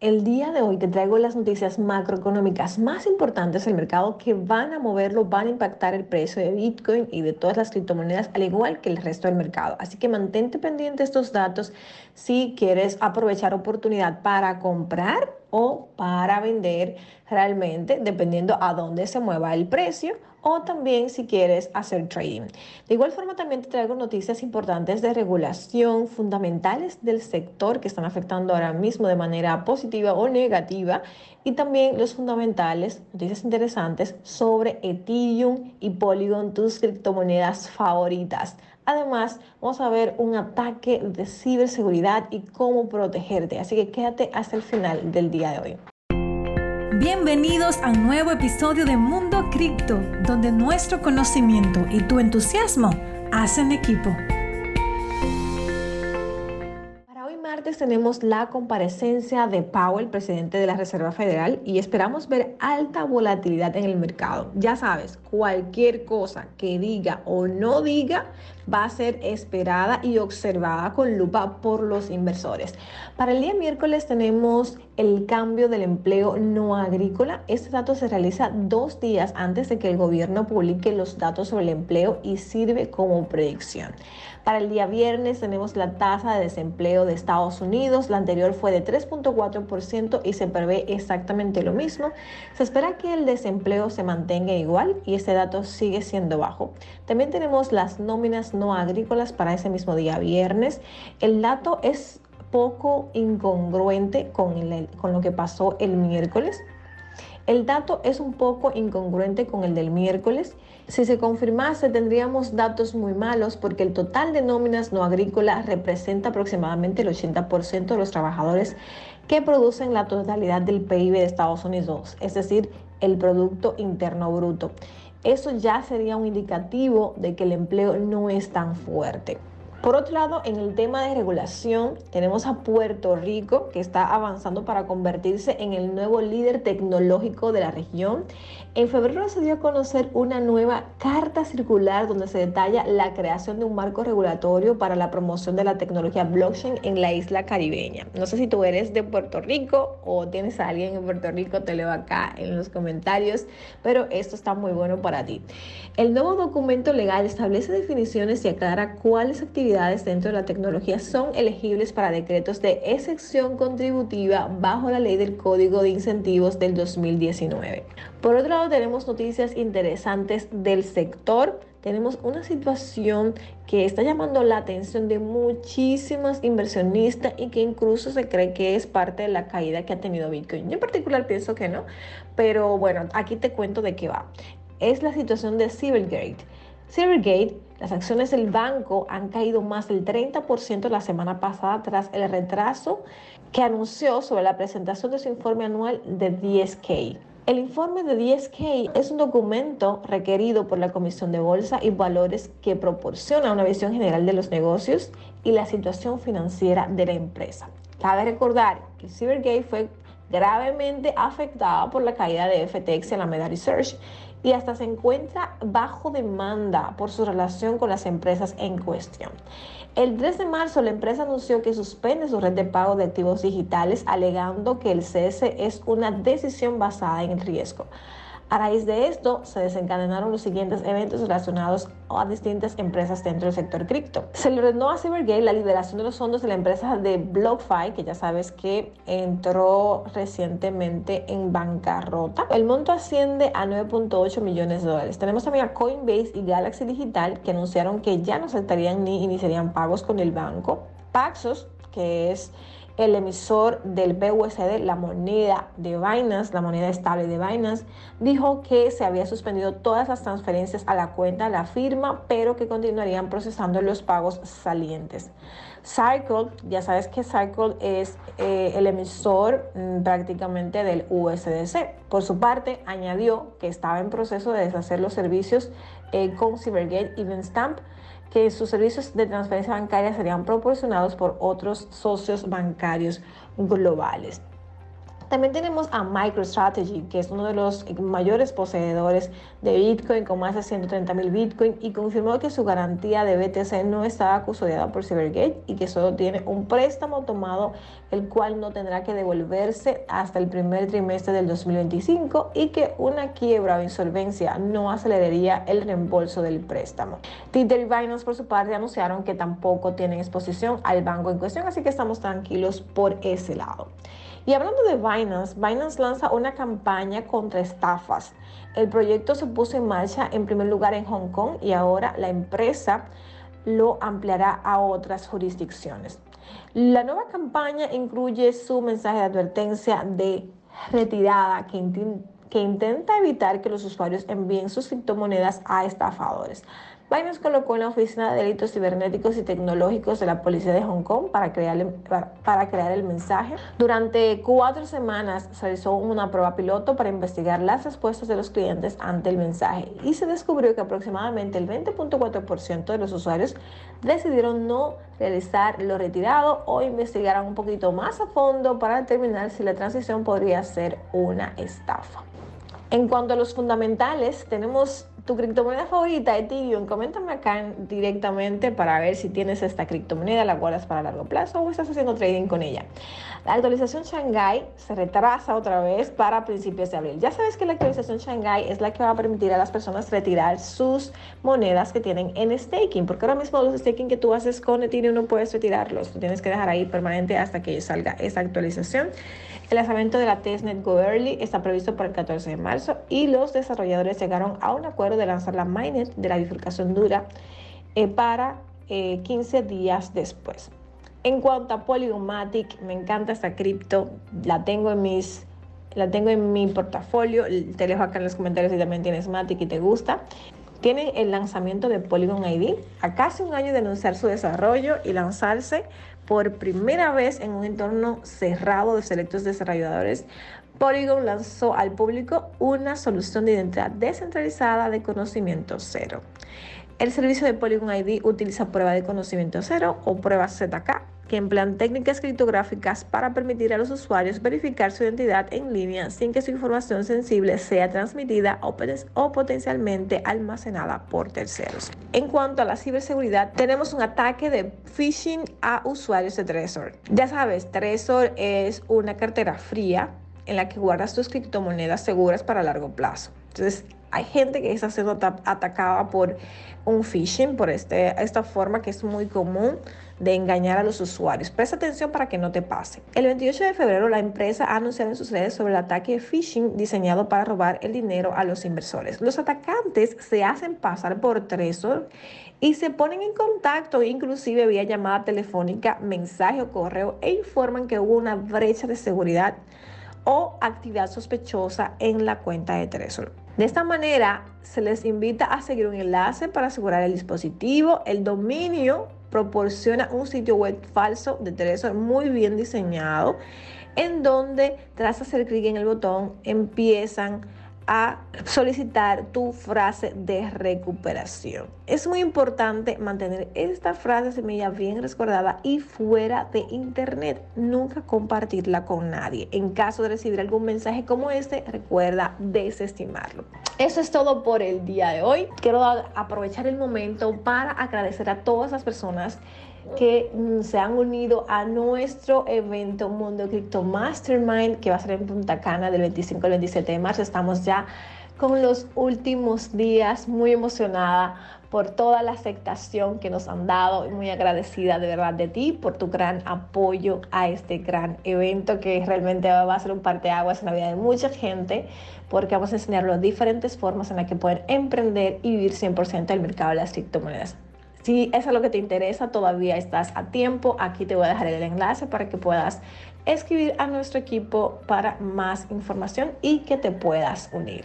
El día de hoy te traigo las noticias macroeconómicas más importantes del mercado que van a moverlo, van a impactar el precio de Bitcoin y de todas las criptomonedas, al igual que el resto del mercado. Así que mantente pendiente estos datos si quieres aprovechar oportunidad para comprar o para vender realmente, dependiendo a dónde se mueva el precio o también si quieres hacer trading. De igual forma también te traigo noticias importantes de regulación fundamentales del sector que están afectando ahora mismo de manera positiva o negativa y también los fundamentales, noticias interesantes sobre Ethereum y Polygon, tus criptomonedas favoritas. Además, vamos a ver un ataque de ciberseguridad y cómo protegerte. Así que quédate hasta el final del día de hoy. Bienvenidos a un nuevo episodio de Mundo Cripto, donde nuestro conocimiento y tu entusiasmo hacen equipo. Para hoy martes tenemos la comparecencia de Powell, presidente de la Reserva Federal, y esperamos ver alta volatilidad en el mercado. Ya sabes, cualquier cosa que diga o no diga va a ser esperada y observada con lupa por los inversores. Para el día miércoles tenemos el cambio del empleo no agrícola. Este dato se realiza dos días antes de que el gobierno publique los datos sobre el empleo y sirve como predicción. Para el día viernes tenemos la tasa de desempleo de Estados Unidos. La anterior fue de 3.4% y se prevé exactamente lo mismo. Se espera que el desempleo se mantenga igual y este dato sigue siendo bajo. También tenemos las nóminas no agrícolas para ese mismo día viernes. El dato es poco incongruente con, con lo que pasó el miércoles. El dato es un poco incongruente con el del miércoles. Si se confirmase, tendríamos datos muy malos porque el total de nóminas no agrícolas representa aproximadamente el 80% de los trabajadores que producen la totalidad del PIB de Estados Unidos, es decir, el Producto Interno Bruto eso ya sería un indicativo de que el empleo no es tan fuerte. Por otro lado, en el tema de regulación, tenemos a Puerto Rico que está avanzando para convertirse en el nuevo líder tecnológico de la región. En febrero se dio a conocer una nueva carta circular donde se detalla la creación de un marco regulatorio para la promoción de la tecnología blockchain en la isla caribeña. No sé si tú eres de Puerto Rico o tienes a alguien en Puerto Rico, te leo acá en los comentarios, pero esto está muy bueno para ti. El nuevo documento legal establece definiciones y aclara cuáles actividades dentro de la tecnología son elegibles para decretos de excepción contributiva bajo la ley del Código de Incentivos del 2019. Por otro lado, tenemos noticias interesantes del sector. Tenemos una situación que está llamando la atención de muchísimas inversionistas y que incluso se cree que es parte de la caída que ha tenido Bitcoin. Yo en particular pienso que no, pero bueno, aquí te cuento de qué va. Es la situación de Cybergate. Silvergate, las acciones del banco han caído más del 30% la semana pasada tras el retraso que anunció sobre la presentación de su informe anual de 10K. El informe de 10K es un documento requerido por la Comisión de Bolsa y Valores que proporciona una visión general de los negocios y la situación financiera de la empresa. Cabe recordar que Silvergate fue gravemente afectada por la caída de FTX en la Meta Research y hasta se encuentra bajo demanda por su relación con las empresas en cuestión. El 3 de marzo la empresa anunció que suspende su red de pago de activos digitales alegando que el cese es una decisión basada en el riesgo. A raíz de esto, se desencadenaron los siguientes eventos relacionados a distintas empresas dentro del sector cripto. Se le ordenó a Cybergate la liberación de los fondos de la empresa de BlockFi, que ya sabes que entró recientemente en bancarrota. El monto asciende a 9.8 millones de dólares. Tenemos también a Coinbase y Galaxy Digital, que anunciaron que ya no aceptarían ni iniciarían pagos con el banco. Paxos, que es el emisor del BUSD, la moneda de Binance, la moneda estable de Binance, dijo que se había suspendido todas las transferencias a la cuenta de la firma, pero que continuarían procesando los pagos salientes. Circle, ya sabes que Circle es eh, el emisor mm, prácticamente del USDC. Por su parte, añadió que estaba en proceso de deshacer los servicios eh, con Cybergate y Stamp que sus servicios de transferencia bancaria serían proporcionados por otros socios bancarios globales. También tenemos a MicroStrategy, que es uno de los mayores poseedores de Bitcoin con más de 130 mil Bitcoin y confirmó que su garantía de BTC no estaba custodiada por Cybergate y que solo tiene un préstamo tomado el cual no tendrá que devolverse hasta el primer trimestre del 2025 y que una quiebra o insolvencia no aceleraría el reembolso del préstamo. Tether y Binance por su parte anunciaron que tampoco tienen exposición al banco en cuestión, así que estamos tranquilos por ese lado. Y hablando de Binance, Binance lanza una campaña contra estafas. El proyecto se puso en marcha en primer lugar en Hong Kong y ahora la empresa lo ampliará a otras jurisdicciones. La nueva campaña incluye su mensaje de advertencia de retirada que, que intenta evitar que los usuarios envíen sus criptomonedas a estafadores. Binance colocó en la Oficina de Delitos Cibernéticos y Tecnológicos de la Policía de Hong Kong para crear, para, crear el mensaje. Durante cuatro semanas se realizó una prueba piloto para investigar las respuestas de los clientes ante el mensaje y se descubrió que aproximadamente el 20.4% de los usuarios decidieron no realizar lo retirado o investigaron un poquito más a fondo para determinar si la transición podría ser una estafa. En cuanto a los fundamentales, tenemos tu criptomoneda favorita, Ethereum, coméntame acá directamente para ver si tienes esta criptomoneda, la guardas para largo plazo o estás haciendo trading con ella. La actualización Shanghai se retrasa otra vez para principios de abril. Ya sabes que la actualización Shanghai es la que va a permitir a las personas retirar sus monedas que tienen en staking, porque ahora mismo los staking que tú haces con Ethereum no puedes retirarlos, tienes que dejar ahí permanente hasta que salga esa actualización. El lanzamiento de la testnet Go Early está previsto para el 14 de marzo y los desarrolladores llegaron a un acuerdo de lanzar la mainnet de la bifurcación dura eh, para 15 eh, días después. En cuanto a Polygomatic, me encanta esta cripto, la tengo en mis la tengo en mi portafolio, te dejo acá en los comentarios si también tienes Matic y te gusta. Tienen el lanzamiento de Polygon ID a casi un año de anunciar su desarrollo y lanzarse por primera vez en un entorno cerrado de selectos desarrolladores. Polygon lanzó al público una solución de identidad descentralizada de conocimiento cero. El servicio de Polygon ID utiliza prueba de conocimiento cero o prueba ZK que emplean técnicas criptográficas para permitir a los usuarios verificar su identidad en línea sin que su información sensible sea transmitida o, potencialmente almacenada por terceros. En cuanto a la ciberseguridad, tenemos un ataque de phishing a usuarios de Trezor. Ya sabes, Trezor es una cartera fría en la que guardas tus criptomonedas seguras para largo plazo. Entonces, hay gente que está siendo atacada por un phishing, por este, esta forma que es muy común de engañar a los usuarios. Presta atención para que no te pase. El 28 de febrero la empresa ha anunciado en sus redes sobre el ataque de phishing diseñado para robar el dinero a los inversores. Los atacantes se hacen pasar por Trezor y se ponen en contacto inclusive vía llamada telefónica, mensaje o correo e informan que hubo una brecha de seguridad o actividad sospechosa en la cuenta de Trezor. De esta manera, se les invita a seguir un enlace para asegurar el dispositivo, el dominio proporciona un sitio web falso de Trezor muy bien diseñado, en donde tras hacer clic en el botón empiezan a solicitar tu frase de recuperación. Es muy importante mantener esta frase semilla bien recordada y fuera de internet. Nunca compartirla con nadie. En caso de recibir algún mensaje como este, recuerda desestimarlo. Eso es todo por el día de hoy. Quiero aprovechar el momento para agradecer a todas las personas que mm, se han unido a nuestro evento Mundo Cripto Mastermind que va a ser en Punta Cana del 25 al 27 de marzo. Estamos ya con los últimos días, muy emocionada por toda la aceptación que nos han dado y muy agradecida de verdad de ti por tu gran apoyo a este gran evento que realmente va a ser un parteaguas en la vida de mucha gente porque vamos a enseñar las diferentes formas en las que pueden emprender y vivir 100% del mercado de las criptomonedas. Si es lo que te interesa, todavía estás a tiempo. Aquí te voy a dejar el enlace para que puedas escribir a nuestro equipo para más información y que te puedas unir.